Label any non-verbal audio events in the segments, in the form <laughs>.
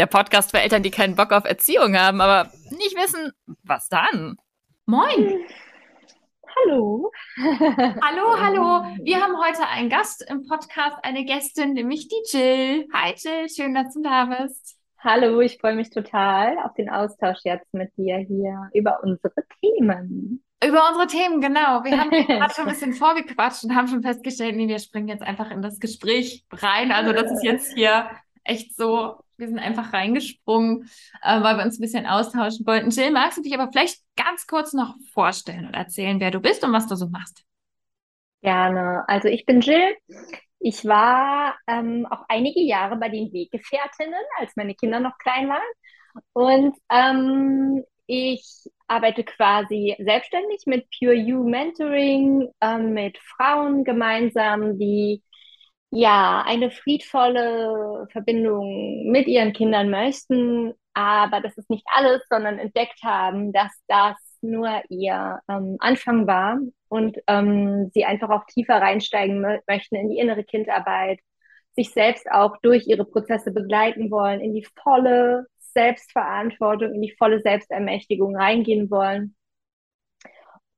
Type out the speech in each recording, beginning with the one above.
der Podcast für Eltern, die keinen Bock auf Erziehung haben, aber nicht wissen, was dann. Moin. Hallo. hallo, hallo. Wir haben heute einen Gast im Podcast, eine Gästin, nämlich die Jill. Hi Jill, schön, dass du da bist. Hallo, ich freue mich total auf den Austausch jetzt mit dir hier über unsere Themen. Über unsere Themen, genau. Wir haben <laughs> gerade schon ein bisschen vorgequatscht und haben schon festgestellt, nee, wir springen jetzt einfach in das Gespräch rein. Also das ist jetzt hier echt so wir sind einfach reingesprungen, äh, weil wir uns ein bisschen austauschen wollten. Jill, magst du dich aber vielleicht ganz kurz noch vorstellen und erzählen, wer du bist und was du so machst? Gerne. Also ich bin Jill. Ich war ähm, auch einige Jahre bei den Weggefährtinnen, als meine Kinder noch klein waren. Und ähm, ich arbeite quasi selbstständig mit Pure You Mentoring, ähm, mit Frauen gemeinsam, die ja, eine friedvolle Verbindung mit ihren Kindern möchten, aber das ist nicht alles, sondern entdeckt haben, dass das nur ihr ähm, Anfang war und ähm, sie einfach auch tiefer reinsteigen möchten in die innere Kindarbeit, sich selbst auch durch ihre Prozesse begleiten wollen, in die volle Selbstverantwortung, in die volle Selbstermächtigung reingehen wollen,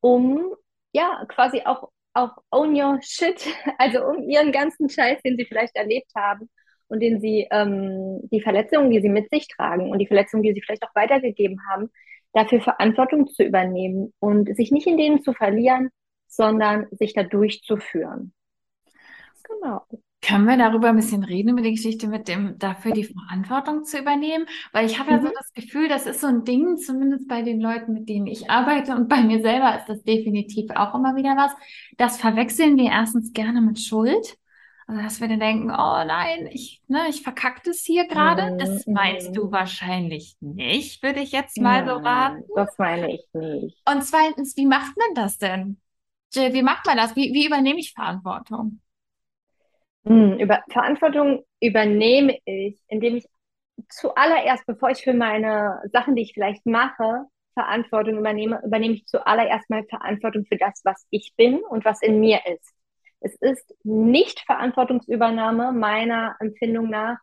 um ja quasi auch auch own your shit, <laughs> also um ihren ganzen Scheiß, den sie vielleicht erlebt haben und den sie, ähm, die Verletzungen, die sie mit sich tragen und die Verletzungen, die sie vielleicht auch weitergegeben haben, dafür Verantwortung zu übernehmen und sich nicht in denen zu verlieren, sondern sich da durchzuführen. Genau. Können wir darüber ein bisschen reden, über die Geschichte mit dem, dafür die Verantwortung zu übernehmen? Weil ich habe mhm. ja so mhm. das Gefühl, das ist so ein Ding, zumindest bei den Leuten, mit denen ich arbeite und bei mir selber ist das definitiv auch immer wieder was. Das verwechseln wir erstens gerne mit Schuld. Also, dass wir dann denken, oh nein, ich, ne, ich verkacke das hier gerade. Mhm. Das meinst du wahrscheinlich nicht, würde ich jetzt mal so raten. Das meine ich nicht. Und zweitens, wie macht man das denn? Jill, wie macht man das? Wie, wie übernehme ich Verantwortung? Hm, über Verantwortung übernehme ich, indem ich zuallererst, bevor ich für meine Sachen, die ich vielleicht mache, Verantwortung übernehme, übernehme ich zuallererst mal Verantwortung für das, was ich bin und was in mir ist. Es ist nicht Verantwortungsübernahme meiner Empfindung nach,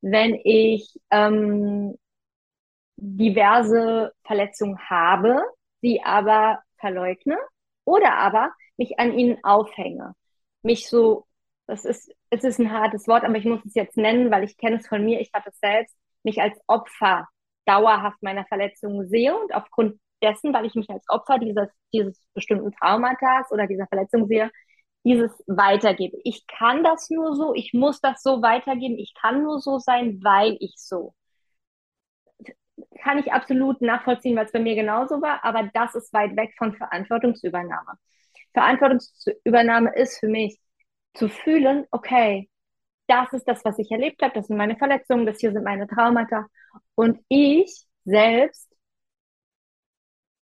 wenn ich ähm, diverse Verletzungen habe, sie aber verleugne oder aber mich an ihnen aufhänge, mich so das ist, es ist ein hartes Wort, aber ich muss es jetzt nennen, weil ich kenne es von mir, ich hatte es selbst, mich als Opfer dauerhaft meiner Verletzung sehe und aufgrund dessen, weil ich mich als Opfer dieses, dieses bestimmten Traumatas oder dieser Verletzung sehe, dieses weitergebe. Ich kann das nur so, ich muss das so weitergeben, ich kann nur so sein, weil ich so. Kann ich absolut nachvollziehen, weil es bei mir genauso war, aber das ist weit weg von Verantwortungsübernahme. Verantwortungsübernahme ist für mich, zu fühlen, okay, das ist das, was ich erlebt habe, das sind meine Verletzungen, das hier sind meine Traumata. Und ich selbst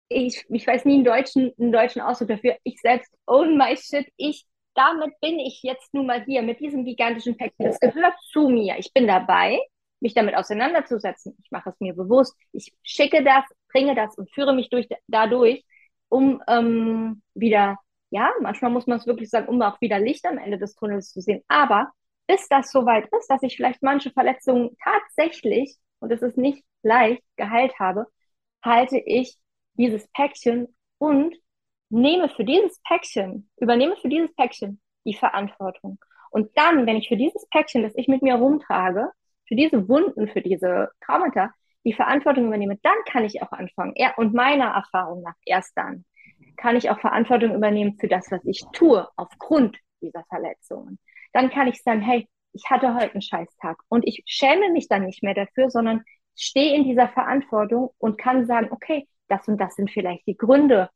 ich, ich weiß nie einen deutschen, einen deutschen Ausdruck dafür. Ich selbst own my shit. Ich, damit bin ich jetzt nun mal hier mit diesem gigantischen Päckchen. Das gehört zu mir. Ich bin dabei, mich damit auseinanderzusetzen. Ich mache es mir bewusst. Ich schicke das, bringe das und führe mich durch, dadurch, um ähm, wieder, ja, manchmal muss man es wirklich sagen, um auch wieder Licht am Ende des Tunnels zu sehen. Aber bis das soweit ist, dass ich vielleicht manche Verletzungen tatsächlich, und es ist nicht leicht, geheilt habe, halte ich dieses Päckchen und nehme für dieses Päckchen, übernehme für dieses Päckchen die Verantwortung. Und dann, wenn ich für dieses Päckchen, das ich mit mir rumtrage, für diese Wunden, für diese Traumata, die Verantwortung übernehme, dann kann ich auch anfangen. Er, und meiner Erfahrung nach erst dann kann ich auch Verantwortung übernehmen für das, was ich tue, aufgrund dieser Verletzungen. Dann kann ich sagen, hey, ich hatte heute einen Scheißtag und ich schäme mich dann nicht mehr dafür, sondern stehe in dieser Verantwortung und kann sagen, okay, das und das sind vielleicht die Gründe.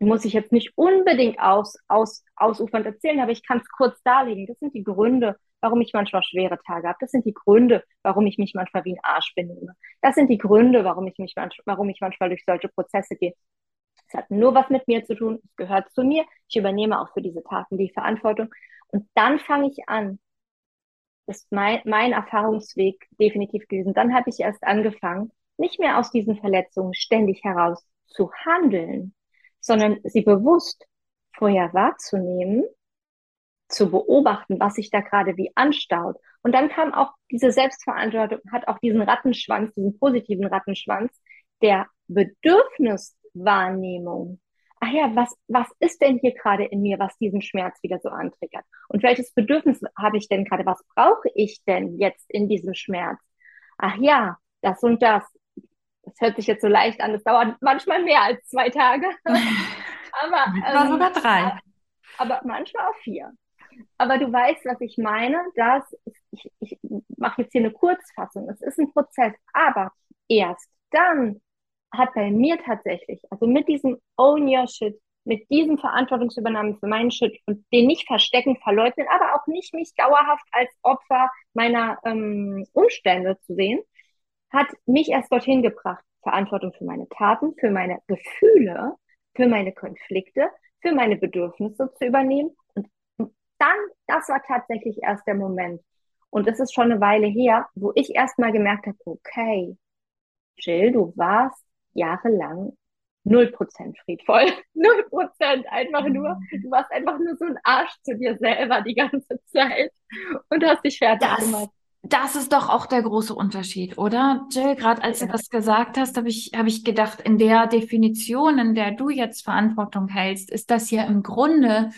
Die muss ich jetzt nicht unbedingt aus, aus, ausufernd erzählen, aber ich kann es kurz darlegen. Das sind die Gründe, warum ich manchmal schwere Tage habe. Das sind die Gründe, warum ich mich manchmal wie ein Arsch benehme. Das sind die Gründe, warum ich mich manchmal, warum ich manchmal durch solche Prozesse gehe. Es hat nur was mit mir zu tun, es gehört zu mir. Ich übernehme auch für diese Taten die Verantwortung. Und dann fange ich an. Das ist mein, mein Erfahrungsweg definitiv gewesen. Dann habe ich erst angefangen, nicht mehr aus diesen Verletzungen ständig heraus zu handeln, sondern sie bewusst vorher wahrzunehmen, zu beobachten, was sich da gerade wie anstaut. Und dann kam auch diese Selbstverantwortung, hat auch diesen Rattenschwanz, diesen positiven Rattenschwanz der Bedürfniswahrnehmung. Ach ja, was, was ist denn hier gerade in mir, was diesen Schmerz wieder so antriggert? Und welches Bedürfnis habe ich denn gerade? Was brauche ich denn jetzt in diesem Schmerz? Ach ja, das und das das hört sich jetzt so leicht an, das dauert manchmal mehr als zwei Tage. <laughs> aber ähm, sogar drei. Aber manchmal auch vier. Aber du weißt, was ich meine, dass ich, ich mache jetzt hier eine Kurzfassung. Es ist ein Prozess, aber erst dann hat bei mir tatsächlich, also mit diesem Own Your Shit, mit diesem Verantwortungsübernahme für meinen Shit und den nicht verstecken, verleugnen, aber auch nicht mich dauerhaft als Opfer meiner ähm, Umstände zu sehen, hat mich erst dorthin gebracht, Verantwortung für meine Taten, für meine Gefühle, für meine Konflikte, für meine Bedürfnisse zu übernehmen. Und dann, das war tatsächlich erst der Moment. Und das ist schon eine Weile her, wo ich erst mal gemerkt habe, okay, Jill, du warst jahrelang null Prozent friedvoll. <laughs> Null Prozent einfach nur. Du warst einfach nur so ein Arsch zu dir selber die ganze Zeit und hast dich fertig das, gemacht. Das ist doch auch der große Unterschied, oder? Jill, gerade als ja. du das gesagt hast, habe ich, hab ich gedacht, in der Definition, in der du jetzt Verantwortung hältst, ist das ja im Grunde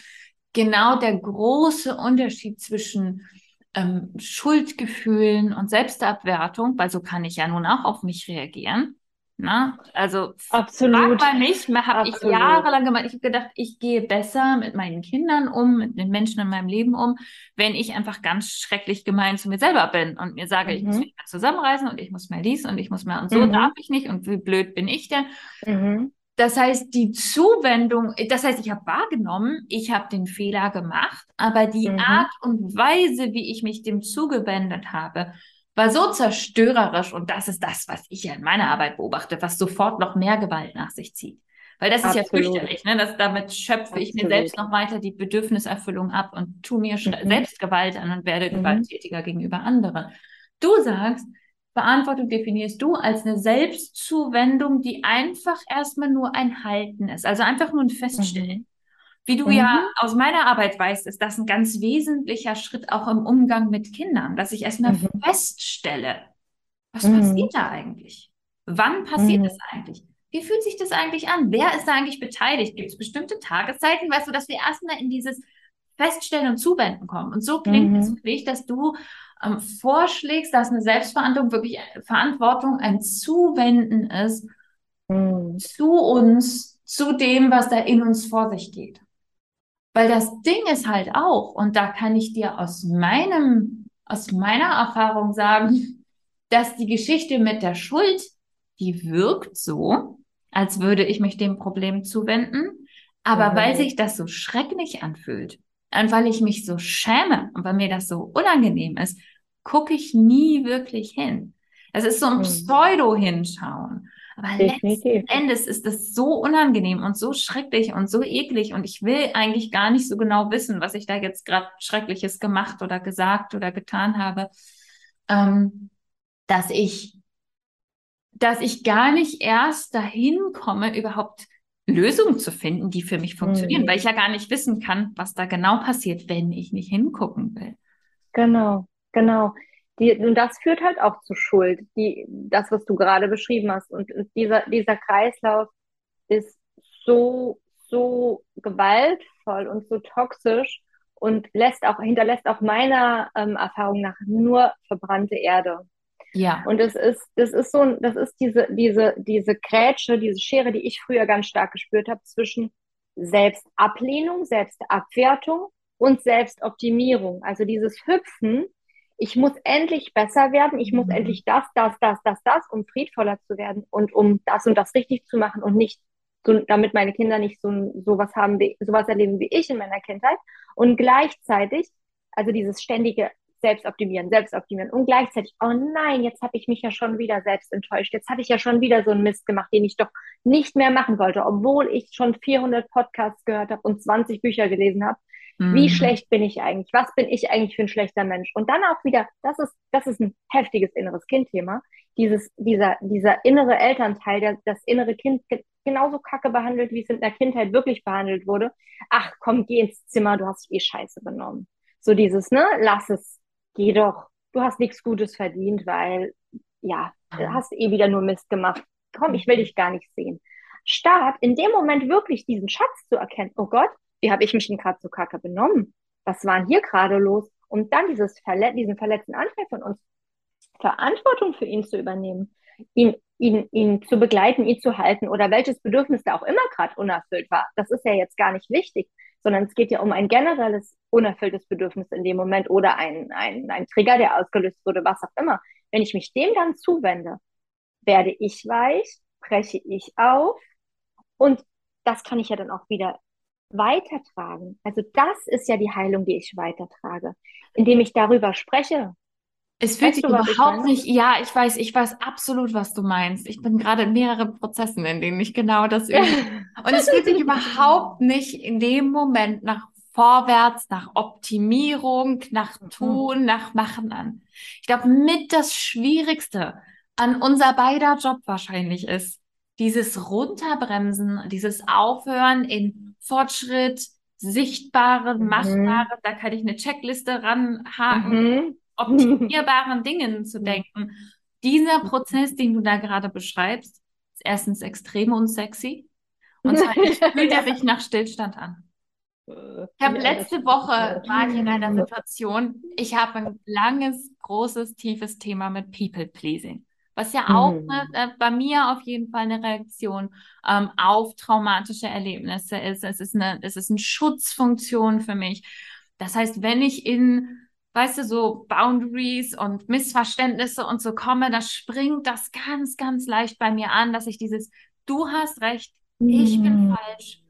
genau der große Unterschied zwischen ähm, Schuldgefühlen und Selbstabwertung, weil so kann ich ja nun auch auf mich reagieren. Na, also Absolut. frag mal mich, habe ich jahrelang gemacht. Ich habe gedacht, ich gehe besser mit meinen Kindern um, mit den Menschen in meinem Leben um, wenn ich einfach ganz schrecklich gemein zu mir selber bin und mir sage, mhm. ich muss mich mal zusammenreißen und ich muss mal dies und ich muss mal und so mhm. darf ich nicht und wie blöd bin ich denn? Mhm. Das heißt, die Zuwendung, das heißt, ich habe wahrgenommen, ich habe den Fehler gemacht, aber die mhm. Art und Weise, wie ich mich dem zugewendet habe, war so zerstörerisch und das ist das, was ich ja in meiner Arbeit beobachte, was sofort noch mehr Gewalt nach sich zieht. Weil das Absolut. ist ja fürchterlich, ne? Das, damit schöpfe Absolut. ich mir selbst noch weiter die Bedürfniserfüllung ab und tu mir mhm. selbst Gewalt an und werde mhm. gewalttätiger gegenüber anderen. Du sagst, Verantwortung definierst du als eine Selbstzuwendung, die einfach erstmal nur ein Halten ist, also einfach nur ein Feststellen. Mhm. Wie du mhm. ja aus meiner Arbeit weißt, ist das ein ganz wesentlicher Schritt auch im Umgang mit Kindern, dass ich erstmal mhm. feststelle, was mhm. passiert da eigentlich? Wann passiert das mhm. eigentlich? Wie fühlt sich das eigentlich an? Wer ist da eigentlich beteiligt? Gibt es bestimmte Tageszeiten, weißt du, dass wir erstmal in dieses Feststellen und Zuwenden kommen? Und so klingt es mhm. für dich, dass du ähm, vorschlägst, dass eine Selbstverantwortung wirklich Verantwortung ein Zuwenden ist mhm. zu uns, zu dem, was da in uns vor sich geht. Weil das Ding ist halt auch, und da kann ich dir aus meinem, aus meiner Erfahrung sagen, <laughs> dass die Geschichte mit der Schuld, die wirkt so, als würde ich mich dem Problem zuwenden. Aber mhm. weil sich das so schrecklich anfühlt und weil ich mich so schäme und weil mir das so unangenehm ist, gucke ich nie wirklich hin. Es ist so ein mhm. Pseudo-Hinschauen. Aber Definitiv. letzten Endes ist es so unangenehm und so schrecklich und so eklig und ich will eigentlich gar nicht so genau wissen, was ich da jetzt gerade Schreckliches gemacht oder gesagt oder getan habe, ähm, dass ich, dass ich gar nicht erst dahin komme, überhaupt Lösungen zu finden, die für mich funktionieren, mhm. weil ich ja gar nicht wissen kann, was da genau passiert, wenn ich nicht hingucken will. Genau, genau. Die, und das führt halt auch zu Schuld, die, das, was du gerade beschrieben hast. Und, und dieser, dieser Kreislauf ist so, so gewaltvoll und so toxisch und lässt auch, hinterlässt auch meiner ähm, Erfahrung nach nur verbrannte Erde. Ja. Und es ist, das ist so, das ist diese, diese, diese Grätsche, diese Schere, die ich früher ganz stark gespürt habe zwischen Selbstablehnung, Selbstabwertung und Selbstoptimierung. Also dieses Hüpfen, ich muss endlich besser werden, ich muss mhm. endlich das, das, das, das, das, um friedvoller zu werden und um das und das richtig zu machen und nicht so, damit meine Kinder nicht so sowas haben, wie, sowas erleben wie ich in meiner Kindheit. Und gleichzeitig, also dieses ständige selbst optimieren, selbst optimieren und gleichzeitig, oh nein, jetzt habe ich mich ja schon wieder selbst enttäuscht. Jetzt habe ich ja schon wieder so einen Mist gemacht, den ich doch nicht mehr machen wollte, obwohl ich schon 400 Podcasts gehört habe und 20 Bücher gelesen habe. Mhm. Wie schlecht bin ich eigentlich? Was bin ich eigentlich für ein schlechter Mensch? Und dann auch wieder, das ist, das ist ein heftiges inneres Kindthema. Dieses, dieser, dieser innere Elternteil, der das innere Kind genauso kacke behandelt, wie es in der Kindheit wirklich behandelt wurde. Ach komm, geh ins Zimmer, du hast dich eh scheiße benommen. So dieses, ne, lass es, geh doch, du hast nichts Gutes verdient, weil, ja, du ah. hast eh wieder nur Mist gemacht. Komm, ich will dich gar nicht sehen. Statt in dem Moment wirklich diesen Schatz zu erkennen, oh Gott, wie habe ich mich denn gerade so kacke benommen? Was war denn hier gerade los? Und dann dieses Verle diesen verletzten Anteil von uns, Verantwortung für ihn zu übernehmen, ihn, ihn, ihn zu begleiten, ihn zu halten oder welches Bedürfnis da auch immer gerade unerfüllt war. Das ist ja jetzt gar nicht wichtig sondern es geht ja um ein generelles unerfülltes Bedürfnis in dem Moment oder ein, ein, ein Trigger, der ausgelöst wurde, was auch immer. Wenn ich mich dem dann zuwende, werde ich weich, breche ich auf und das kann ich ja dann auch wieder weitertragen. Also das ist ja die Heilung, die ich weitertrage, indem ich darüber spreche, es fühlt sich überhaupt nicht, ja, ich weiß, ich weiß absolut, was du meinst. Ich bin gerade in mehreren Prozessen, in denen ich genau das übe. <laughs> Und es fühlt sich überhaupt nicht in dem Moment nach vorwärts, nach Optimierung, nach mhm. Tun, nach Machen an. Ich glaube, mit das Schwierigste an unser beider Job wahrscheinlich ist, dieses Runterbremsen, dieses Aufhören in Fortschritt, sichtbaren, mhm. machbaren, da kann ich eine Checkliste ranhaken. Mhm optimierbaren <laughs> Dingen zu denken. Dieser Prozess, den du da gerade beschreibst, ist erstens extrem unsexy und <laughs> zweitens fühlt er sich nach Stillstand an. Ich habe letzte Woche war ich in einer <laughs> Situation, ich habe ein langes, großes, tiefes Thema mit People Pleasing, was ja auch mhm. ne, äh, bei mir auf jeden Fall eine Reaktion ähm, auf traumatische Erlebnisse ist. Es ist eine, es ist eine Schutzfunktion für mich. Das heißt, wenn ich in weißt du, so Boundaries und Missverständnisse und so komme, da springt das ganz, ganz leicht bei mir an, dass ich dieses, du hast recht, ich bin falsch.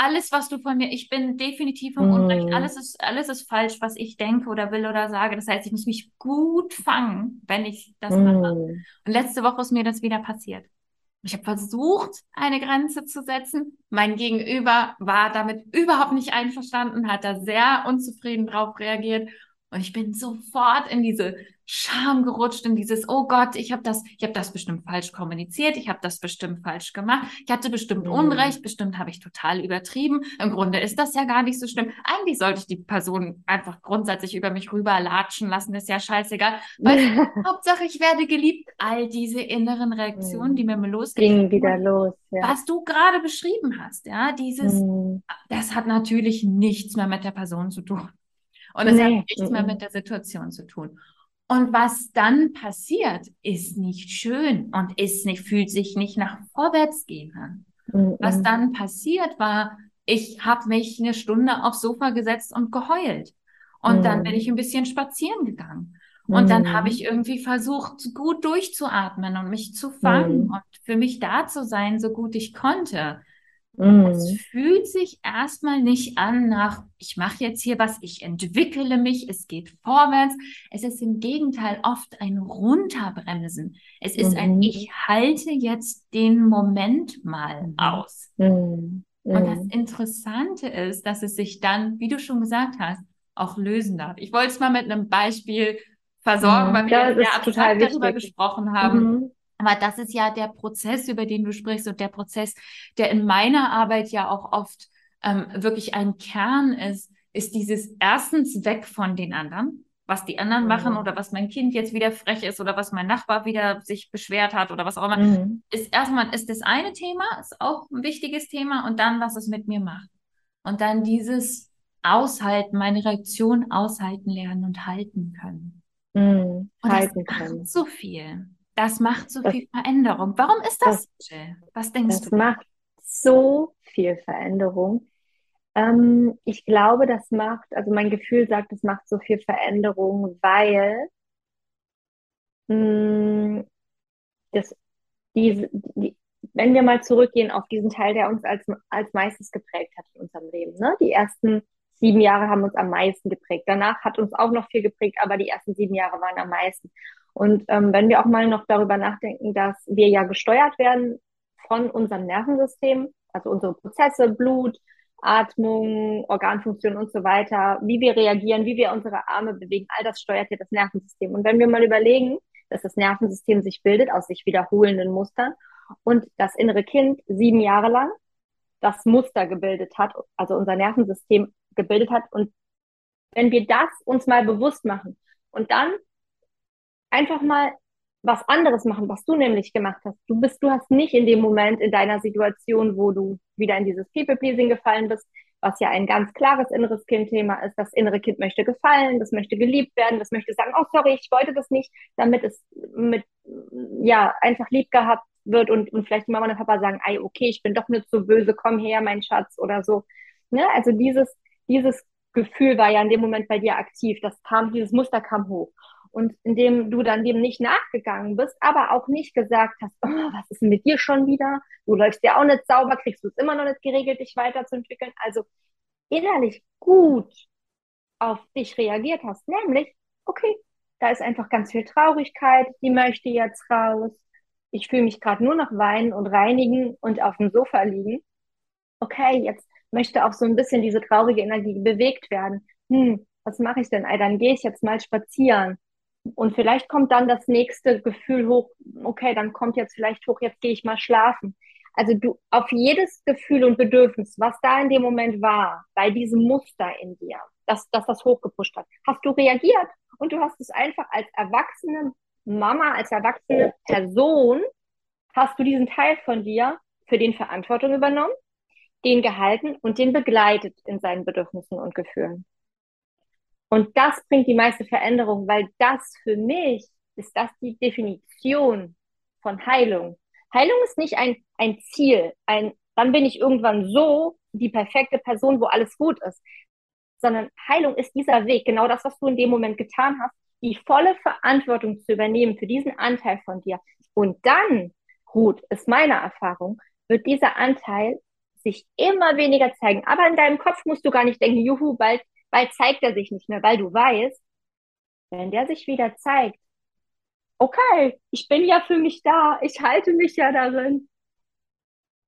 Alles, was du von mir, ich bin definitiv im mm. Unrecht. Alles ist, alles ist falsch, was ich denke oder will oder sage. Das heißt, ich muss mich gut fangen, wenn ich das mm. mache. Und letzte Woche ist mir das wieder passiert. Ich habe versucht, eine Grenze zu setzen. Mein Gegenüber war damit überhaupt nicht einverstanden, hat da sehr unzufrieden drauf reagiert und ich bin sofort in diese Scham gerutscht, in dieses, oh Gott, ich habe das, ich habe das bestimmt falsch kommuniziert, ich habe das bestimmt falsch gemacht, ich hatte bestimmt mhm. Unrecht, bestimmt habe ich total übertrieben. Im Grunde ist das ja gar nicht so schlimm. Eigentlich sollte ich die Person einfach grundsätzlich über mich rüberlatschen lassen, ist ja scheißegal. Weil <laughs> Hauptsache, ich werde geliebt. All diese inneren Reaktionen, mhm. die mir losgehen. Ging wieder los, ja. Was du gerade beschrieben hast, ja, dieses, mhm. das hat natürlich nichts mehr mit der Person zu tun. Und es nee. hat nichts mehr mit der Situation zu tun. Und was dann passiert, ist nicht schön und ist nicht, fühlt sich nicht nach vorwärts gehen an. Mhm. Was dann passiert war, ich habe mich eine Stunde aufs Sofa gesetzt und geheult. Und mhm. dann bin ich ein bisschen spazieren gegangen. Und mhm. dann habe ich irgendwie versucht, gut durchzuatmen und mich zu fangen und für mich da zu sein, so gut ich konnte. Mhm. Es fühlt sich erstmal nicht an nach, ich mache jetzt hier was, ich entwickle mich, es geht vorwärts. Es ist im Gegenteil oft ein Runterbremsen. Es ist mhm. ein, ich halte jetzt den Moment mal mhm. aus. Mhm. Und das mhm. Interessante ist, dass es sich dann, wie du schon gesagt hast, auch lösen darf. Ich wollte es mal mit einem Beispiel versorgen, mhm. weil wir ja, sehr abstrakt darüber gesprochen haben. Aber das ist ja der Prozess, über den du sprichst und der Prozess, der in meiner Arbeit ja auch oft ähm, wirklich ein Kern ist, ist dieses erstens weg von den anderen, was die anderen mhm. machen oder was mein Kind jetzt wieder frech ist oder was mein Nachbar wieder sich beschwert hat oder was auch immer. Mhm. Ist erstmal ist das eine Thema, ist auch ein wichtiges Thema und dann, was es mit mir macht. Und dann dieses Aushalten, meine Reaktion aushalten lernen und halten können. Mhm. Halten können. So viel. Das macht so das, viel Veränderung. Warum ist das, das Jill? Was denkst das du? Das macht so viel Veränderung. Ähm, ich glaube, das macht, also mein Gefühl sagt, es macht so viel Veränderung, weil mh, hm, das, diese, die, wenn wir mal zurückgehen auf diesen Teil, der uns als, als meistes geprägt hat in unserem Leben. Ne? Die ersten sieben Jahre haben uns am meisten geprägt. Danach hat uns auch noch viel geprägt, aber die ersten sieben Jahre waren am meisten. Und ähm, wenn wir auch mal noch darüber nachdenken, dass wir ja gesteuert werden von unserem Nervensystem, also unsere Prozesse, Blut, Atmung, Organfunktion und so weiter, wie wir reagieren, wie wir unsere Arme bewegen, all das steuert ja das Nervensystem. Und wenn wir mal überlegen, dass das Nervensystem sich bildet aus sich wiederholenden Mustern und das innere Kind sieben Jahre lang das Muster gebildet hat, also unser Nervensystem gebildet hat. Und wenn wir das uns mal bewusst machen und dann einfach mal was anderes machen, was du nämlich gemacht hast. Du bist, du hast nicht in dem Moment in deiner Situation, wo du wieder in dieses People-Pleasing gefallen bist, was ja ein ganz klares inneres Kind-Thema ist. Das innere Kind möchte gefallen, das möchte geliebt werden, das möchte sagen, oh sorry, ich wollte das nicht, damit es mit, ja, einfach lieb gehabt wird und, und vielleicht die Mama und Papa sagen, ey, okay, ich bin doch nicht so böse, komm her, mein Schatz oder so. Ne? Also dieses, dieses Gefühl war ja in dem Moment bei dir aktiv. Das kam, dieses Muster kam hoch und indem du dann dem nicht nachgegangen bist, aber auch nicht gesagt hast, oh, was ist denn mit dir schon wieder? Du läufst ja auch nicht sauber, kriegst du es immer noch nicht geregelt, dich weiterzuentwickeln. Also innerlich gut auf dich reagiert hast, nämlich, okay, da ist einfach ganz viel Traurigkeit, die möchte jetzt raus. Ich fühle mich gerade nur noch weinen und reinigen und auf dem Sofa liegen. Okay, jetzt möchte auch so ein bisschen diese traurige Energie bewegt werden. Hm, was mache ich denn? Ey, dann gehe ich jetzt mal spazieren. Und vielleicht kommt dann das nächste Gefühl hoch, okay, dann kommt jetzt vielleicht hoch, jetzt gehe ich mal schlafen. Also du auf jedes Gefühl und Bedürfnis, was da in dem Moment war, bei diesem Muster in dir, dass, dass das hochgepusht hat, hast du reagiert und du hast es einfach als erwachsene Mama, als erwachsene Person, hast du diesen Teil von dir für den Verantwortung übernommen, den gehalten und den begleitet in seinen Bedürfnissen und Gefühlen. Und das bringt die meiste Veränderung, weil das für mich ist das die Definition von Heilung. Heilung ist nicht ein, ein Ziel, ein, dann bin ich irgendwann so die perfekte Person, wo alles gut ist, sondern Heilung ist dieser Weg, genau das, was du in dem Moment getan hast, die volle Verantwortung zu übernehmen für diesen Anteil von dir. Und dann, Ruth, ist meine Erfahrung, wird dieser Anteil sich immer weniger zeigen. Aber in deinem Kopf musst du gar nicht denken, juhu, bald weil zeigt er sich nicht mehr, weil du weißt, wenn der sich wieder zeigt, okay, ich bin ja für mich da, ich halte mich ja darin.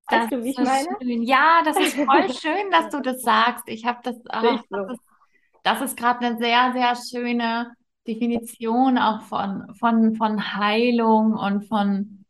Weißt du, wie ich meine? Schön. Ja, das ist voll <laughs> schön, dass du das sagst. Ich habe das, oh, das ist, das ist gerade eine sehr, sehr schöne Definition auch von, von, von Heilung und von,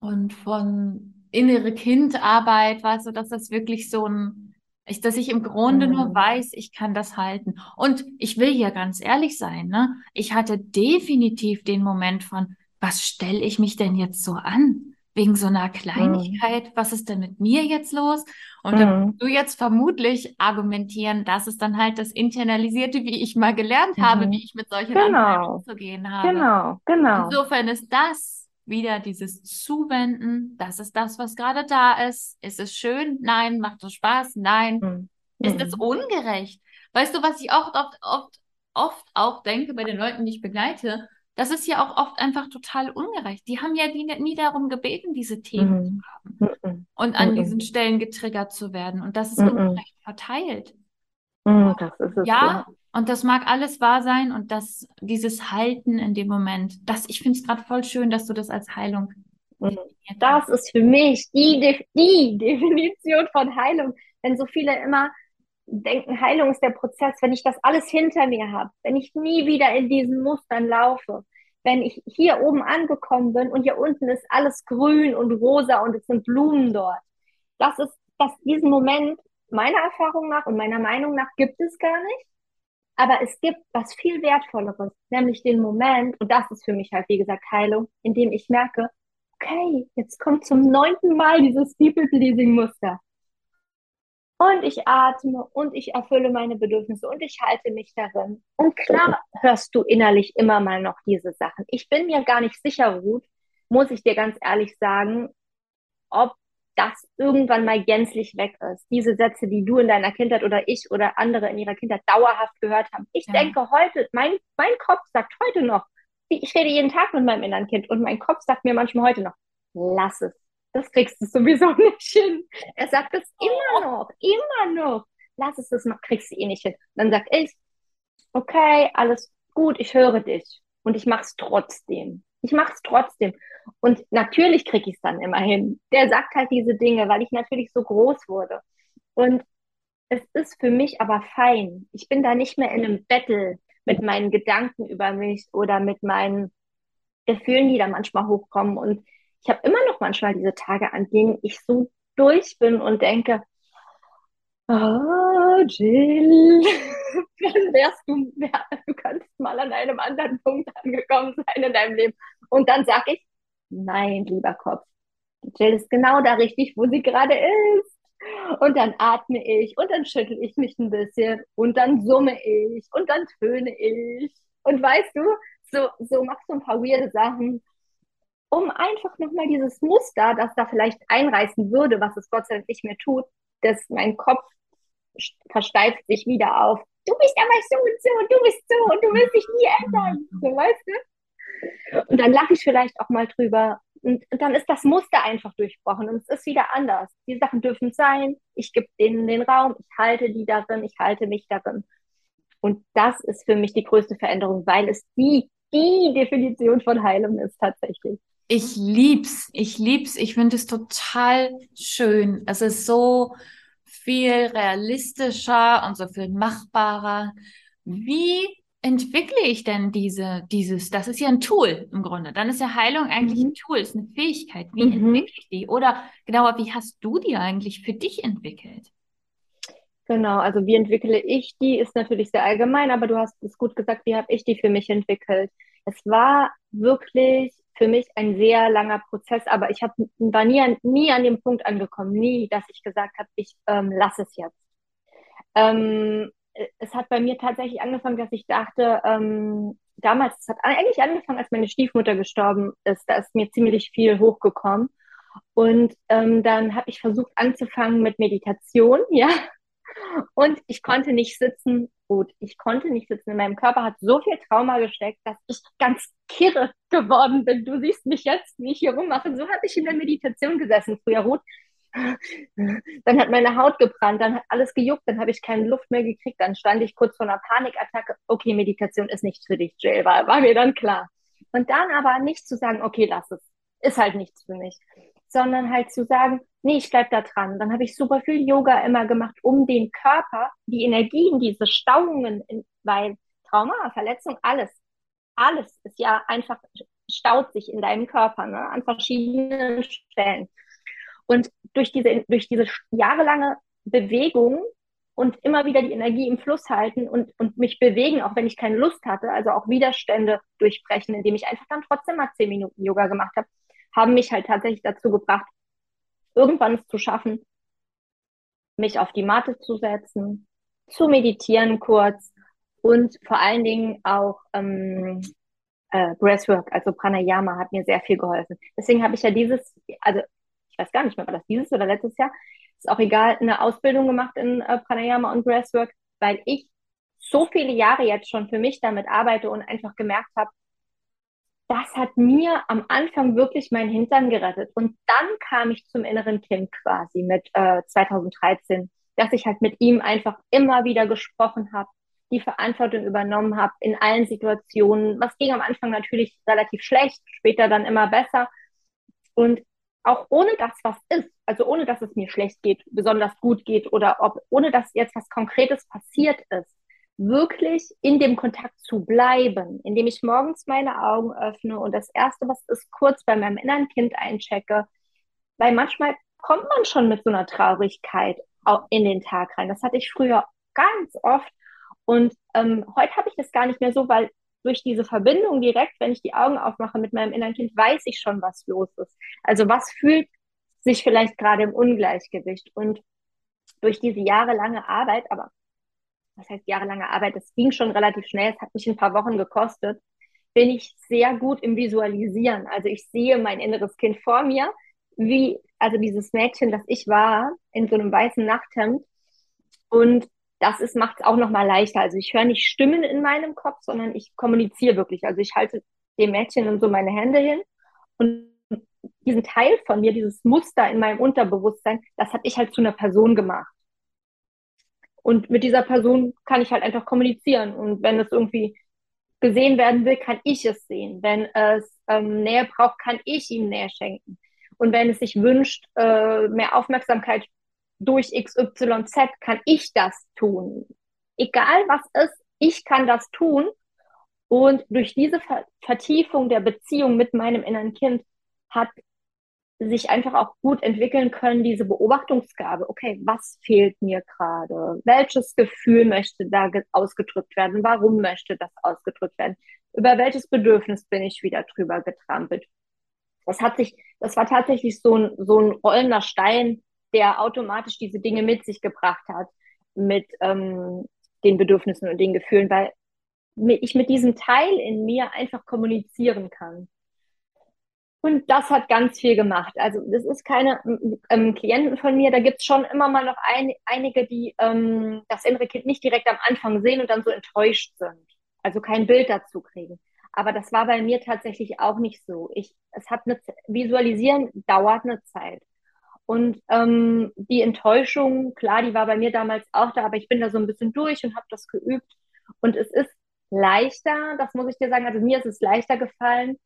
und von innere Kindarbeit, weißt du, dass das wirklich so ein, ich, dass ich im Grunde mhm. nur weiß, ich kann das halten. Und ich will hier ganz ehrlich sein, ne? Ich hatte definitiv den Moment von, was stelle ich mich denn jetzt so an? Wegen so einer Kleinigkeit, mhm. was ist denn mit mir jetzt los? Und mhm. dann du jetzt vermutlich argumentieren, das ist dann halt das Internalisierte, wie ich mal gelernt habe, mhm. wie ich mit solchen genau. Anteilen umzugehen habe. Genau, genau. Insofern ist das wieder dieses Zuwenden, das ist das, was gerade da ist. Ist es schön? Nein. Macht es Spaß? Nein. Mhm. Ist es ungerecht? Weißt du, was ich auch oft, oft, oft auch denke bei den Leuten, die ich begleite, Das ist ja auch oft einfach total ungerecht. Die haben ja nie, nie darum gebeten, diese Themen mhm. zu haben mhm. und an mhm. diesen Stellen getriggert zu werden. Und das ist mhm. ungerecht verteilt. Das ist es. Ja, ja, und das mag alles wahr sein und das, dieses Halten in dem Moment, das, ich finde es gerade voll schön, dass du das als Heilung. Mhm. Das ist für mich die, die Definition von Heilung. Wenn so viele immer denken, Heilung ist der Prozess, wenn ich das alles hinter mir habe, wenn ich nie wieder in diesen Mustern laufe, wenn ich hier oben angekommen bin und hier unten ist alles grün und rosa und es sind Blumen dort. Das ist, dass diesen Moment meiner Erfahrung nach und meiner Meinung nach gibt es gar nicht. Aber es gibt was viel Wertvolleres, nämlich den Moment, und das ist für mich halt, wie gesagt, Heilung, in dem ich merke, okay, jetzt kommt zum neunten Mal dieses People-Pleasing-Muster. Und ich atme und ich erfülle meine Bedürfnisse und ich halte mich darin. Und klar hörst du innerlich immer mal noch diese Sachen. Ich bin mir gar nicht sicher, Ruth, muss ich dir ganz ehrlich sagen, ob das irgendwann mal gänzlich weg ist. Diese Sätze, die du in deiner Kindheit oder ich oder andere in ihrer Kindheit dauerhaft gehört haben. Ich ja. denke heute, mein, mein Kopf sagt heute noch, ich rede jeden Tag mit meinem inneren Kind und mein Kopf sagt mir manchmal heute noch, lass es das kriegst du sowieso <laughs> nicht hin. Er sagt es immer noch, immer noch. Lass es, das kriegst du eh nicht hin. Dann sag ich, okay, alles gut, ich höre dich. Und ich mach's trotzdem. Ich mach's trotzdem. Und natürlich krieg ich es dann immer hin. Der sagt halt diese Dinge, weil ich natürlich so groß wurde. Und es ist für mich aber fein. Ich bin da nicht mehr in einem Battle mit meinen Gedanken über mich oder mit meinen Gefühlen, die da manchmal hochkommen. Und ich habe immer noch manchmal diese Tage, an denen ich so durch bin und denke, ah, Jill, <laughs> dann wärst du, wär, du könntest mal an einem anderen Punkt angekommen sein in deinem Leben. Und dann sage ich, nein, lieber Kopf, Jill ist genau da richtig, wo sie gerade ist. Und dann atme ich und dann schüttel ich mich ein bisschen und dann summe ich und dann töne ich. Und weißt du, so, so machst du ein paar weirde Sachen um einfach nochmal dieses Muster, das da vielleicht einreißen würde, was es Gott sei Dank nicht mehr tut, dass mein Kopf versteift sich wieder auf. Du bist aber so und so und du bist so und du willst dich nie ändern. So, weißt du? Und dann lache ich vielleicht auch mal drüber. Und, und dann ist das Muster einfach durchbrochen und es ist wieder anders. Die Sachen dürfen sein. Ich gebe denen den Raum. Ich halte die darin. Ich halte mich darin. Und das ist für mich die größte Veränderung, weil es die, die Definition von Heilung ist tatsächlich. Ich lieb's, ich lieb's, ich finde es total schön. Es ist so viel realistischer und so viel machbarer. Wie entwickle ich denn diese, dieses, das ist ja ein Tool im Grunde. Dann ist ja Heilung eigentlich mhm. ein Tool, ist eine Fähigkeit. Wie mhm. entwickle ich die? Oder genauer, wie hast du die eigentlich für dich entwickelt? Genau, also wie entwickle ich die, ist natürlich sehr allgemein, aber du hast es gut gesagt, wie habe ich die für mich entwickelt? Es war wirklich für mich ein sehr langer Prozess, aber ich hab, war nie an, nie an dem Punkt angekommen, nie, dass ich gesagt habe, ich ähm, lasse es jetzt. Ähm, es hat bei mir tatsächlich angefangen, dass ich dachte, ähm, damals, es hat eigentlich angefangen, als meine Stiefmutter gestorben ist, da ist mir ziemlich viel hochgekommen. Und ähm, dann habe ich versucht anzufangen mit Meditation, <laughs> ja. Und ich konnte nicht sitzen gut. Ich konnte nicht sitzen. In meinem Körper hat so viel Trauma gesteckt, dass ich ganz kirre geworden bin. Du siehst mich jetzt, wie ich hier rummache. So habe ich in der Meditation gesessen früher, Ruth. Dann hat meine Haut gebrannt, dann hat alles gejuckt, dann habe ich keine Luft mehr gekriegt, dann stand ich kurz vor einer Panikattacke. Okay, Meditation ist nichts für dich, Jill, war, war mir dann klar. Und dann aber nicht zu sagen, okay, lass es, ist halt nichts für mich, sondern halt zu sagen, nee, ich bleib da dran. Dann habe ich super viel Yoga immer gemacht, um den Körper, die Energien, diese Stauungen, in, weil Trauma, Verletzung, alles, alles ist ja einfach, staut sich in deinem Körper, ne, an verschiedenen Stellen. Und durch diese, durch diese jahrelange Bewegung und immer wieder die Energie im Fluss halten und, und mich bewegen, auch wenn ich keine Lust hatte, also auch Widerstände durchbrechen, indem ich einfach dann trotzdem mal zehn Minuten Yoga gemacht habe, haben mich halt tatsächlich dazu gebracht, irgendwann es zu schaffen, mich auf die Matte zu setzen, zu meditieren kurz und vor allen Dingen auch ähm, äh, Breathwork, also Pranayama, hat mir sehr viel geholfen. Deswegen habe ich ja dieses, also ich weiß gar nicht mehr, war das dieses oder letztes Jahr, ist auch egal, eine Ausbildung gemacht in äh, Pranayama und Breathwork, weil ich so viele Jahre jetzt schon für mich damit arbeite und einfach gemerkt habe, das hat mir am Anfang wirklich meinen Hintern gerettet. Und dann kam ich zum inneren Kind quasi mit äh, 2013, dass ich halt mit ihm einfach immer wieder gesprochen habe, die Verantwortung übernommen habe in allen Situationen. Was ging am Anfang natürlich relativ schlecht, später dann immer besser. Und auch ohne das, was ist, also ohne dass es mir schlecht geht, besonders gut geht oder ob, ohne dass jetzt was Konkretes passiert ist, wirklich in dem Kontakt zu bleiben, indem ich morgens meine Augen öffne und das Erste, was ist, kurz bei meinem inneren Kind einchecke, weil manchmal kommt man schon mit so einer Traurigkeit in den Tag rein. Das hatte ich früher ganz oft und ähm, heute habe ich das gar nicht mehr so, weil durch diese Verbindung direkt, wenn ich die Augen aufmache mit meinem inneren Kind, weiß ich schon, was los ist. Also was fühlt sich vielleicht gerade im Ungleichgewicht. Und durch diese jahrelange Arbeit, aber was heißt jahrelange Arbeit, das ging schon relativ schnell, es hat mich ein paar Wochen gekostet, bin ich sehr gut im Visualisieren. Also ich sehe mein inneres Kind vor mir, wie, also dieses Mädchen, das ich war, in so einem weißen Nachthemd. Und das macht es auch nochmal leichter. Also ich höre nicht Stimmen in meinem Kopf, sondern ich kommuniziere wirklich. Also ich halte dem Mädchen und so meine Hände hin und diesen Teil von mir, dieses Muster in meinem Unterbewusstsein, das habe ich halt zu einer Person gemacht. Und mit dieser Person kann ich halt einfach kommunizieren. Und wenn es irgendwie gesehen werden will, kann ich es sehen. Wenn es ähm, Nähe braucht, kann ich ihm Nähe schenken. Und wenn es sich wünscht, äh, mehr Aufmerksamkeit durch XYZ kann ich das tun. Egal was ist, ich kann das tun. Und durch diese Vertiefung der Beziehung mit meinem inneren Kind hat sich einfach auch gut entwickeln können, diese Beobachtungsgabe. Okay, was fehlt mir gerade? Welches Gefühl möchte da ausgedrückt werden? Warum möchte das ausgedrückt werden? Über welches Bedürfnis bin ich wieder drüber getrampelt? Das hat sich, das war tatsächlich so ein, so ein rollender Stein, der automatisch diese Dinge mit sich gebracht hat, mit ähm, den Bedürfnissen und den Gefühlen, weil ich mit diesem Teil in mir einfach kommunizieren kann. Und das hat ganz viel gemacht. Also das ist keine ähm, Klienten von mir, da gibt es schon immer mal noch ein, einige, die ähm, das innere Kind nicht direkt am Anfang sehen und dann so enttäuscht sind. Also kein Bild dazu kriegen. Aber das war bei mir tatsächlich auch nicht so. Ich, es hat eine Visualisieren dauert eine Zeit. Und ähm, die Enttäuschung, klar, die war bei mir damals auch da, aber ich bin da so ein bisschen durch und habe das geübt. Und es ist leichter, das muss ich dir sagen, also mir ist es leichter gefallen,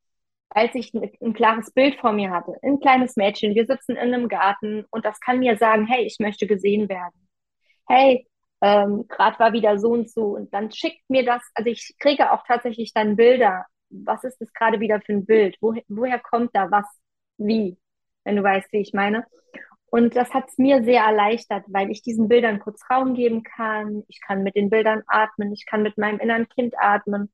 als ich ein, klares Bild vor mir hatte. Ein kleines Mädchen, wir sitzen in einem Garten und das kann mir sagen, hey, ich möchte gesehen werden. Hey, ähm, gerade war wieder so und so. Und dann schickt mir das, also ich kriege auch tatsächlich dann Bilder. Was ist das gerade wieder für ein Bild? Wo, woher kommt da was? Wie? wenn du weißt, wie ich meine. Und das hat es mir sehr erleichtert, weil ich diesen Bildern kurz Raum geben kann. Ich kann mit den Bildern atmen. Ich kann mit meinem inneren Kind atmen.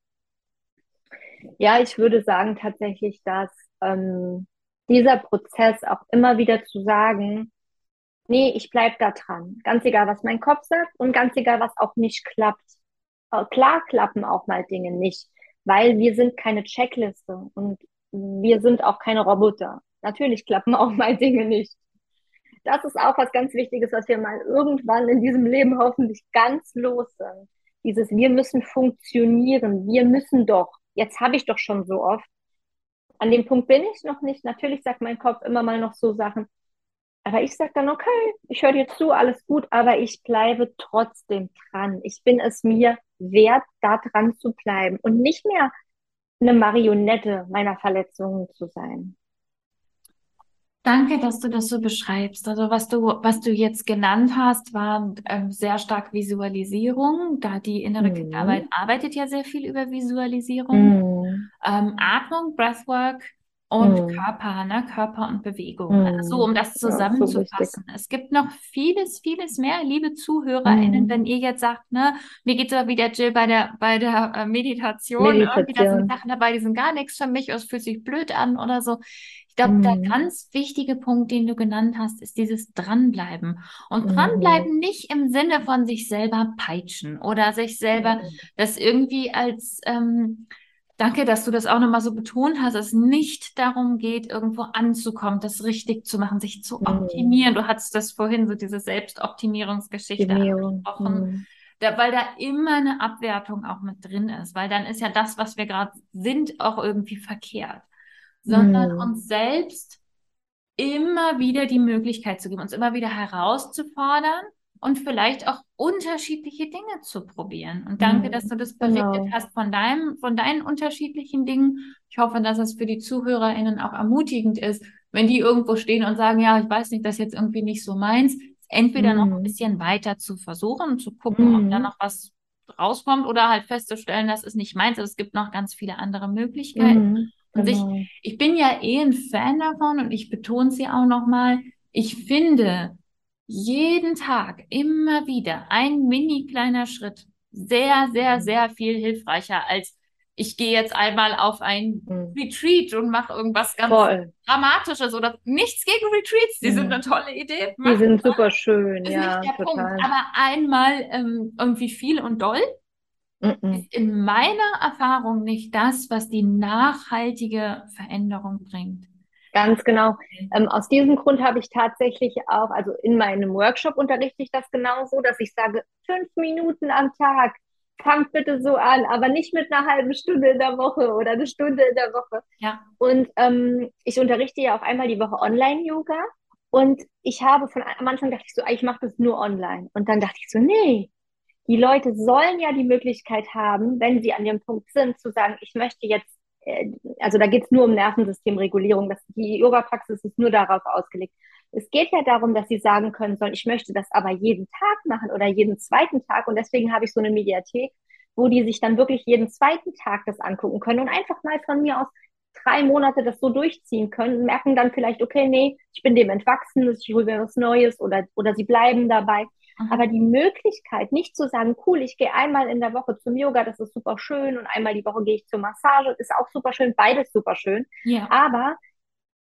Ja, ich würde sagen tatsächlich, dass ähm, dieser Prozess auch immer wieder zu sagen, nee, ich bleibe da dran. Ganz egal, was mein Kopf sagt und ganz egal, was auch nicht klappt. Klar klappen auch mal Dinge nicht, weil wir sind keine Checkliste und wir sind auch keine Roboter. Natürlich klappen <laughs> auch mal Dinge nicht. Das ist auch was ganz Wichtiges, was wir mal irgendwann in diesem Leben hoffentlich ganz los sind. Dieses, wir müssen funktionieren, wir müssen doch. Jetzt habe ich doch schon so oft. An dem Punkt bin ich noch nicht. Natürlich sagt mein Kopf immer mal noch so Sachen. Aber ich sage dann, okay, ich höre dir zu, alles gut, aber ich bleibe trotzdem dran. Ich bin es mir wert, da dran zu bleiben und nicht mehr eine Marionette meiner Verletzungen zu sein. Danke, dass du das so beschreibst. Also was du, was du jetzt genannt hast, war ähm, sehr stark Visualisierung, da die innere mhm. Kindarbeit arbeitet ja sehr viel über Visualisierung. Mhm. Ähm, Atmung, Breathwork und mhm. Körper, ne? Körper und Bewegung. Mhm. Also um das zusammenzufassen. Ja, so es gibt noch vieles, vieles mehr, liebe ZuhörerInnen, mhm. wenn ihr jetzt sagt, ne, mir geht es aber wie der Jill bei der, bei der äh, Meditation, Meditation. irgendwie, da sind Sachen dabei, die sind gar nichts für mich, es fühlt sich blöd an oder so glaube, mhm. der ganz wichtige Punkt, den du genannt hast, ist dieses Dranbleiben. Und mhm. Dranbleiben nicht im Sinne von sich selber peitschen oder sich selber mhm. das irgendwie als, ähm, danke, dass du das auch nochmal so betont hast, dass es nicht darum geht, irgendwo anzukommen, das richtig zu machen, sich zu mhm. optimieren. Du hattest das vorhin, so diese Selbstoptimierungsgeschichte angesprochen. Mhm. Da, weil da immer eine Abwertung auch mit drin ist, weil dann ist ja das, was wir gerade sind, auch irgendwie verkehrt. Sondern mm. uns selbst immer wieder die Möglichkeit zu geben, uns immer wieder herauszufordern und vielleicht auch unterschiedliche Dinge zu probieren. Und danke, mhm. dass du das berichtet genau. hast von deinem, von deinen unterschiedlichen Dingen. Ich hoffe, dass es für die ZuhörerInnen auch ermutigend ist, wenn die irgendwo stehen und sagen, ja, ich weiß nicht, das ist jetzt irgendwie nicht so meins, entweder mhm. noch ein mhm. bisschen weiter zu versuchen und zu gucken, mhm. ob da mhm. noch was rauskommt oder halt festzustellen, das ist nicht meins, aber es gibt noch ganz viele andere Möglichkeiten. Mhm. Und genau. ich, ich bin ja eh ein Fan davon und ich betone sie auch nochmal. Ich finde, jeden Tag immer wieder ein mini kleiner Schritt sehr, sehr, mhm. sehr viel hilfreicher als ich gehe jetzt einmal auf ein mhm. Retreat und mache irgendwas ganz Voll. Dramatisches oder nichts gegen Retreats. Die mhm. sind eine tolle Idee. Die sind super schön, ja. total. Punkt. Aber einmal ähm, irgendwie viel und doll in meiner Erfahrung nicht das, was die nachhaltige Veränderung bringt. Ganz genau. Ähm, aus diesem Grund habe ich tatsächlich auch, also in meinem Workshop unterrichte ich das genauso, dass ich sage, fünf Minuten am Tag, fangt bitte so an, aber nicht mit einer halben Stunde in der Woche oder eine Stunde in der Woche. Ja. Und ähm, ich unterrichte ja auch einmal die Woche Online-Yoga. Und ich habe von am Anfang dachte ich so, ich mache das nur online. Und dann dachte ich so, nee, die Leute sollen ja die Möglichkeit haben, wenn sie an dem Punkt sind, zu sagen, ich möchte jetzt äh, also da geht es nur um Nervensystemregulierung. Das, die Yoga-Praxis ist nur darauf ausgelegt. Es geht ja darum, dass sie sagen können sollen, ich möchte das aber jeden Tag machen oder jeden zweiten Tag. Und deswegen habe ich so eine Mediathek, wo die sich dann wirklich jeden zweiten Tag das angucken können und einfach mal von mir aus drei Monate das so durchziehen können, merken dann vielleicht, okay, nee, ich bin dem entwachsen, ich hole mir was Neues oder, oder sie bleiben dabei. Aber die Möglichkeit, nicht zu sagen, cool, ich gehe einmal in der Woche zum Yoga, das ist super schön, und einmal die Woche gehe ich zur Massage, ist auch super schön, beides super schön. Ja. Aber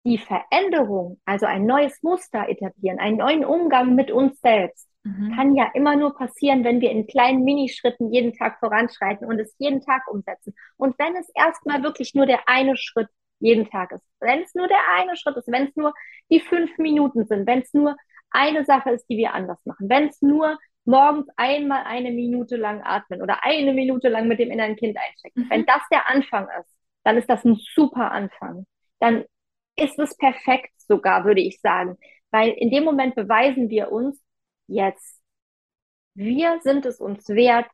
die Veränderung, also ein neues Muster etablieren, einen neuen Umgang mit uns selbst, mhm. kann ja immer nur passieren, wenn wir in kleinen Minischritten jeden Tag voranschreiten und es jeden Tag umsetzen. Und wenn es erstmal wirklich nur der eine Schritt jeden Tag ist, wenn es nur der eine Schritt ist, wenn es nur die fünf Minuten sind, wenn es nur eine Sache ist, die wir anders machen. Wenn es nur morgens einmal eine Minute lang atmen oder eine Minute lang mit dem inneren Kind einchecken. Mhm. Wenn das der Anfang ist, dann ist das ein super Anfang. Dann ist es perfekt sogar, würde ich sagen. Weil in dem Moment beweisen wir uns jetzt, wir sind es uns wert,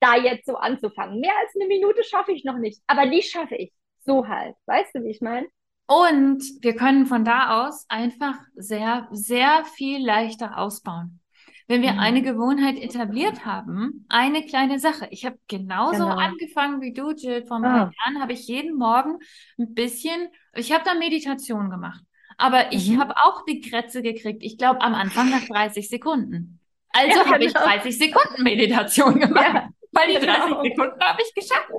da jetzt so anzufangen. Mehr als eine Minute schaffe ich noch nicht, aber die schaffe ich. So halt. Weißt du, wie ich meine? Und wir können von da aus einfach sehr, sehr viel leichter ausbauen. Wenn wir mhm. eine Gewohnheit etabliert haben, eine kleine Sache. Ich habe genauso genau. angefangen wie du, Jill. Vor ein paar ah. Jahren habe ich jeden Morgen ein bisschen, ich habe da Meditation gemacht. Aber ich mhm. habe auch die Krätze gekriegt. Ich glaube, am Anfang nach 30 Sekunden. <laughs> Also ja, habe genau. ich 30 Sekunden Meditation gemacht. Ja, weil die 30 genau. Sekunden habe ich geschafft.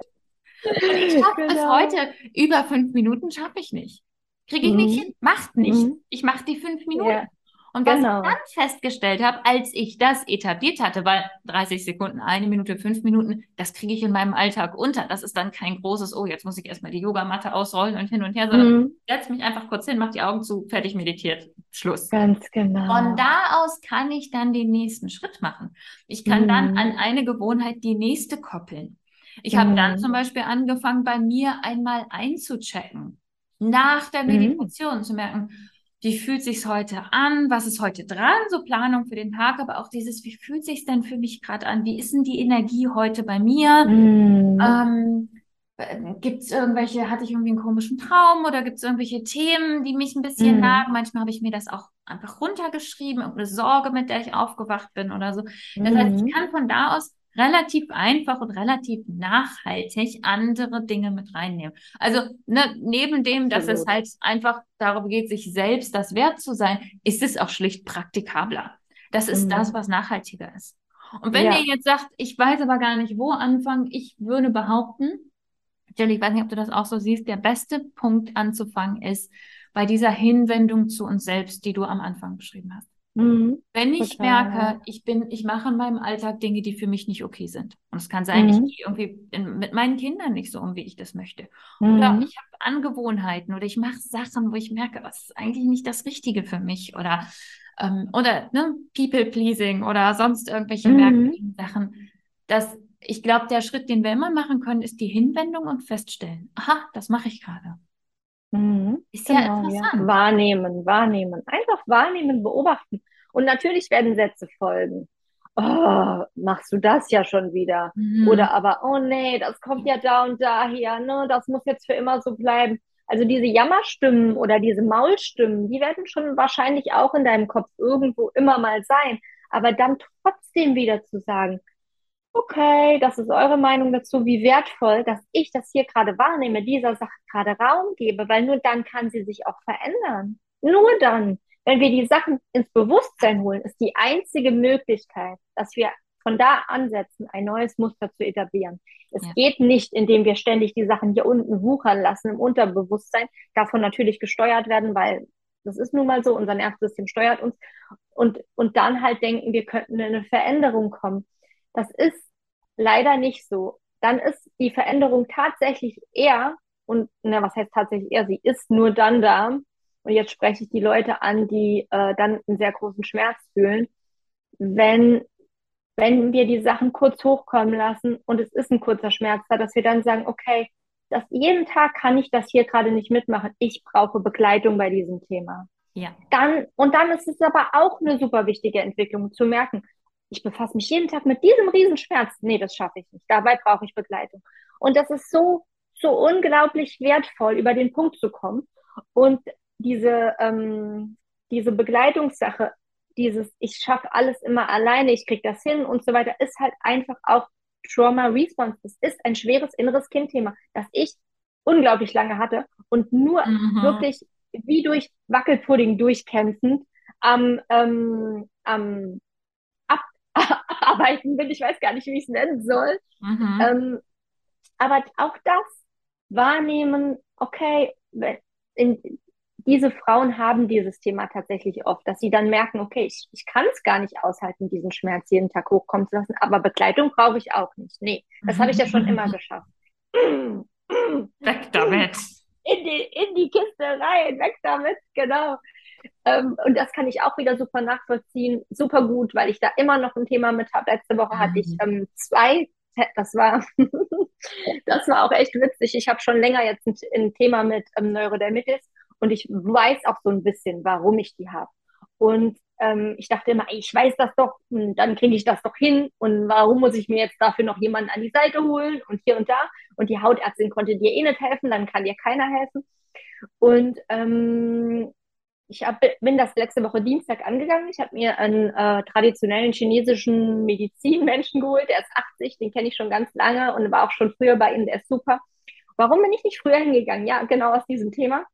Und ich schaffe <laughs> genau. bis heute über fünf Minuten schaffe ich nicht. Kriege ich mhm. nicht hin, macht nicht. Mhm. Ich mache die fünf Minuten. Ja. Und was genau. ich dann festgestellt habe, als ich das etabliert hatte, weil 30 Sekunden, eine Minute, fünf Minuten, das kriege ich in meinem Alltag unter. Das ist dann kein großes, oh, jetzt muss ich erstmal die Yogamatte ausrollen und hin und her, sondern mhm. setz mich einfach kurz hin, mach die Augen zu, fertig meditiert, Schluss. Ganz genau. Von da aus kann ich dann den nächsten Schritt machen. Ich kann mhm. dann an eine Gewohnheit die nächste koppeln. Ich mhm. habe dann zum Beispiel angefangen, bei mir einmal einzuchecken, nach der mhm. Meditation mhm. zu merken, wie fühlt sich's heute an? Was ist heute dran? So Planung für den Tag, aber auch dieses, wie fühlt sich's denn für mich gerade an? Wie ist denn die Energie heute bei mir? Mhm. Ähm, äh, gibt es irgendwelche, hatte ich irgendwie einen komischen Traum oder gibt es irgendwelche Themen, die mich ein bisschen mhm. nagen? Manchmal habe ich mir das auch einfach runtergeschrieben, irgendeine Sorge, mit der ich aufgewacht bin oder so. Das mhm. heißt, ich mhm. kann von da aus relativ einfach und relativ nachhaltig andere Dinge mit reinnehmen. Also ne, neben dem, dass Absolut. es halt einfach darum geht, sich selbst das wert zu sein, ist es auch schlicht praktikabler. Das ist mhm. das, was nachhaltiger ist. Und wenn ja. ihr jetzt sagt, ich weiß aber gar nicht, wo anfangen, ich würde behaupten, Jelly, ich weiß nicht, ob du das auch so siehst, der beste Punkt anzufangen ist bei dieser Hinwendung zu uns selbst, die du am Anfang beschrieben hast. Mhm, Wenn ich total. merke, ich bin, ich mache in meinem Alltag Dinge, die für mich nicht okay sind. Und es kann sein, mhm. ich gehe irgendwie in, mit meinen Kindern nicht so um, wie ich das möchte. Mhm. Oder ich habe Angewohnheiten oder ich mache Sachen, wo ich merke, was ist eigentlich nicht das Richtige für mich. Oder, ähm, oder ne, People-Pleasing oder sonst irgendwelche mhm. merkwürdigen Sachen. dass ich glaube, der Schritt, den wir immer machen können, ist die Hinwendung und feststellen. Aha, das mache ich gerade. Mhm, ist genau, ja interessant. Ja. Wahrnehmen, wahrnehmen. Einfach wahrnehmen, beobachten. Und natürlich werden Sätze folgen. Oh, machst du das ja schon wieder? Mhm. Oder aber, oh nee, das kommt ja da und daher, ne? Das muss jetzt für immer so bleiben. Also diese Jammerstimmen oder diese Maulstimmen, die werden schon wahrscheinlich auch in deinem Kopf irgendwo immer mal sein. Aber dann trotzdem wieder zu sagen, okay, das ist eure Meinung dazu, wie wertvoll, dass ich das hier gerade wahrnehme, dieser Sache gerade Raum gebe, weil nur dann kann sie sich auch verändern. Nur dann, wenn wir die Sachen ins Bewusstsein holen, ist die einzige Möglichkeit, dass wir von da ansetzen, ein neues Muster zu etablieren. Es ja. geht nicht, indem wir ständig die Sachen hier unten wuchern lassen im Unterbewusstsein, davon natürlich gesteuert werden, weil das ist nun mal so, unser Nervensystem steuert uns und, und dann halt denken, wir könnten in eine Veränderung kommen. Das ist leider nicht so. Dann ist die Veränderung tatsächlich eher, und na, was heißt tatsächlich eher, sie ist nur dann da. Und jetzt spreche ich die Leute an, die äh, dann einen sehr großen Schmerz fühlen, wenn, wenn wir die Sachen kurz hochkommen lassen und es ist ein kurzer Schmerz da, dass wir dann sagen, okay, das, jeden Tag kann ich das hier gerade nicht mitmachen. Ich brauche Begleitung bei diesem Thema. Ja. Dann, und dann ist es aber auch eine super wichtige Entwicklung zu merken, ich befasse mich jeden Tag mit diesem Riesenschmerz. Nee, das schaffe ich nicht. Dabei brauche ich Begleitung. Und das ist so, so unglaublich wertvoll, über den Punkt zu kommen. Und diese, ähm, diese Begleitungssache, dieses, ich schaffe alles immer alleine, ich kriege das hin und so weiter, ist halt einfach auch Trauma Response. Das ist ein schweres inneres Kindthema, das ich unglaublich lange hatte und nur mhm. wirklich wie durch Wackelpudding durchkämpfend am, ähm, am <laughs> abarbeiten bin. Ich weiß gar nicht, wie ich es nennen soll. Mhm. Ähm, aber auch das wahrnehmen, okay, in, diese Frauen haben dieses Thema tatsächlich oft, dass sie dann merken, okay, ich, ich kann es gar nicht aushalten, diesen Schmerz jeden Tag hochkommen zu lassen, aber Begleitung brauche ich auch nicht. Nee, das habe ich ja schon immer <laughs> geschafft. <clears throat> Weg damit. In die, in die Kiste rein, weg damit, genau. Ähm, und das kann ich auch wieder super nachvollziehen, super gut, weil ich da immer noch ein Thema mit habe. Letzte Woche hatte ich mhm. ähm, zwei, das war, <laughs> das war auch echt witzig. Ich habe schon länger jetzt ein, ein Thema mit ähm, Neurodermitis und ich weiß auch so ein bisschen, warum ich die habe. Und ähm, ich dachte immer, ich weiß das doch, und dann kriege ich das doch hin. Und warum muss ich mir jetzt dafür noch jemanden an die Seite holen und hier und da? Und die Hautärztin konnte dir eh nicht helfen, dann kann dir keiner helfen. Und ähm, ich hab, bin das letzte Woche Dienstag angegangen. Ich habe mir einen äh, traditionellen chinesischen Medizinmenschen geholt. Der ist 80, den kenne ich schon ganz lange und war auch schon früher bei Ihnen. Der ist super. Warum bin ich nicht früher hingegangen? Ja, genau aus diesem Thema.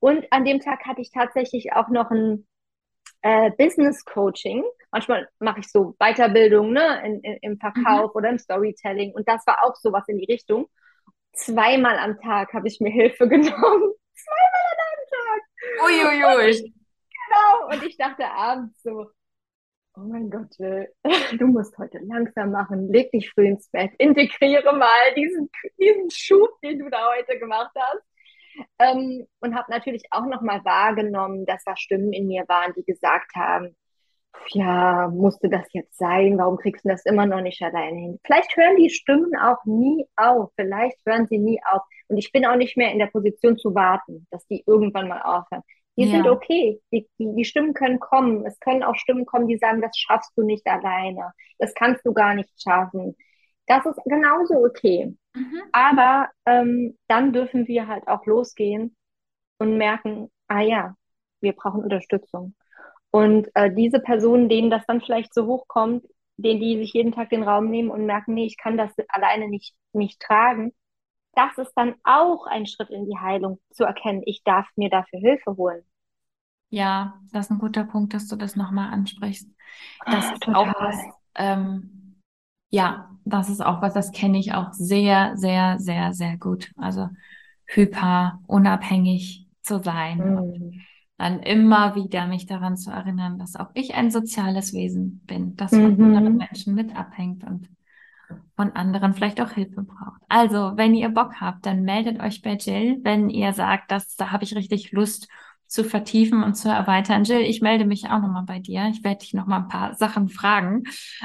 Und an dem Tag hatte ich tatsächlich auch noch ein äh, Business Coaching. Manchmal mache ich so Weiterbildung ne, in, in, im Verkauf mhm. oder im Storytelling. Und das war auch sowas in die Richtung. Zweimal am Tag habe ich mir Hilfe <laughs> genommen. Zweimal Uiuiui. Genau. Und ich dachte abends so, oh mein Gott, du musst heute langsam machen, leg dich früh ins Bett, integriere mal diesen, diesen Schub, den du da heute gemacht hast. Ähm, und habe natürlich auch nochmal wahrgenommen, dass da Stimmen in mir waren, die gesagt haben, ja, musste das jetzt sein? Warum kriegst du das immer noch nicht alleine hin? Vielleicht hören die Stimmen auch nie auf. Vielleicht hören sie nie auf. Und ich bin auch nicht mehr in der Position zu warten, dass die irgendwann mal aufhören. Die ja. sind okay. Die, die, die Stimmen können kommen. Es können auch Stimmen kommen, die sagen, das schaffst du nicht alleine. Das kannst du gar nicht schaffen. Das ist genauso okay. Mhm. Aber ähm, dann dürfen wir halt auch losgehen und merken, ah ja, wir brauchen Unterstützung. Und äh, diese Personen, denen das dann vielleicht so hochkommt, denen die sich jeden Tag den Raum nehmen und merken, nee, ich kann das alleine nicht, nicht tragen, das ist dann auch ein Schritt in die Heilung, zu erkennen, ich darf mir dafür Hilfe holen. Ja, das ist ein guter Punkt, dass du das nochmal ansprichst. Das Ach, ist total. auch was, ähm, ja, das ist auch was, das kenne ich auch sehr, sehr, sehr, sehr gut. Also hyper unabhängig zu sein. Mhm dann immer wieder mich daran zu erinnern, dass auch ich ein soziales Wesen bin, das von mhm. anderen Menschen mit abhängt und von anderen vielleicht auch Hilfe braucht. Also, wenn ihr Bock habt, dann meldet euch bei Jill, wenn ihr sagt, dass da habe ich richtig Lust, zu vertiefen und zu erweitern. Jill, ich melde mich auch nochmal bei dir. Ich werde dich nochmal ein paar Sachen fragen.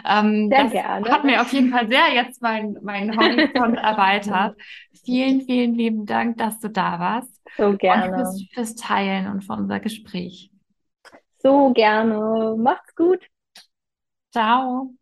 Ähm, sehr gerne. Hat mir auf jeden Fall sehr jetzt meinen mein Horizont <laughs> erweitert. Vielen, vielen lieben Dank, dass du da warst. So gerne. Und fürs, fürs Teilen und für unser Gespräch. So gerne. Macht's gut. Ciao.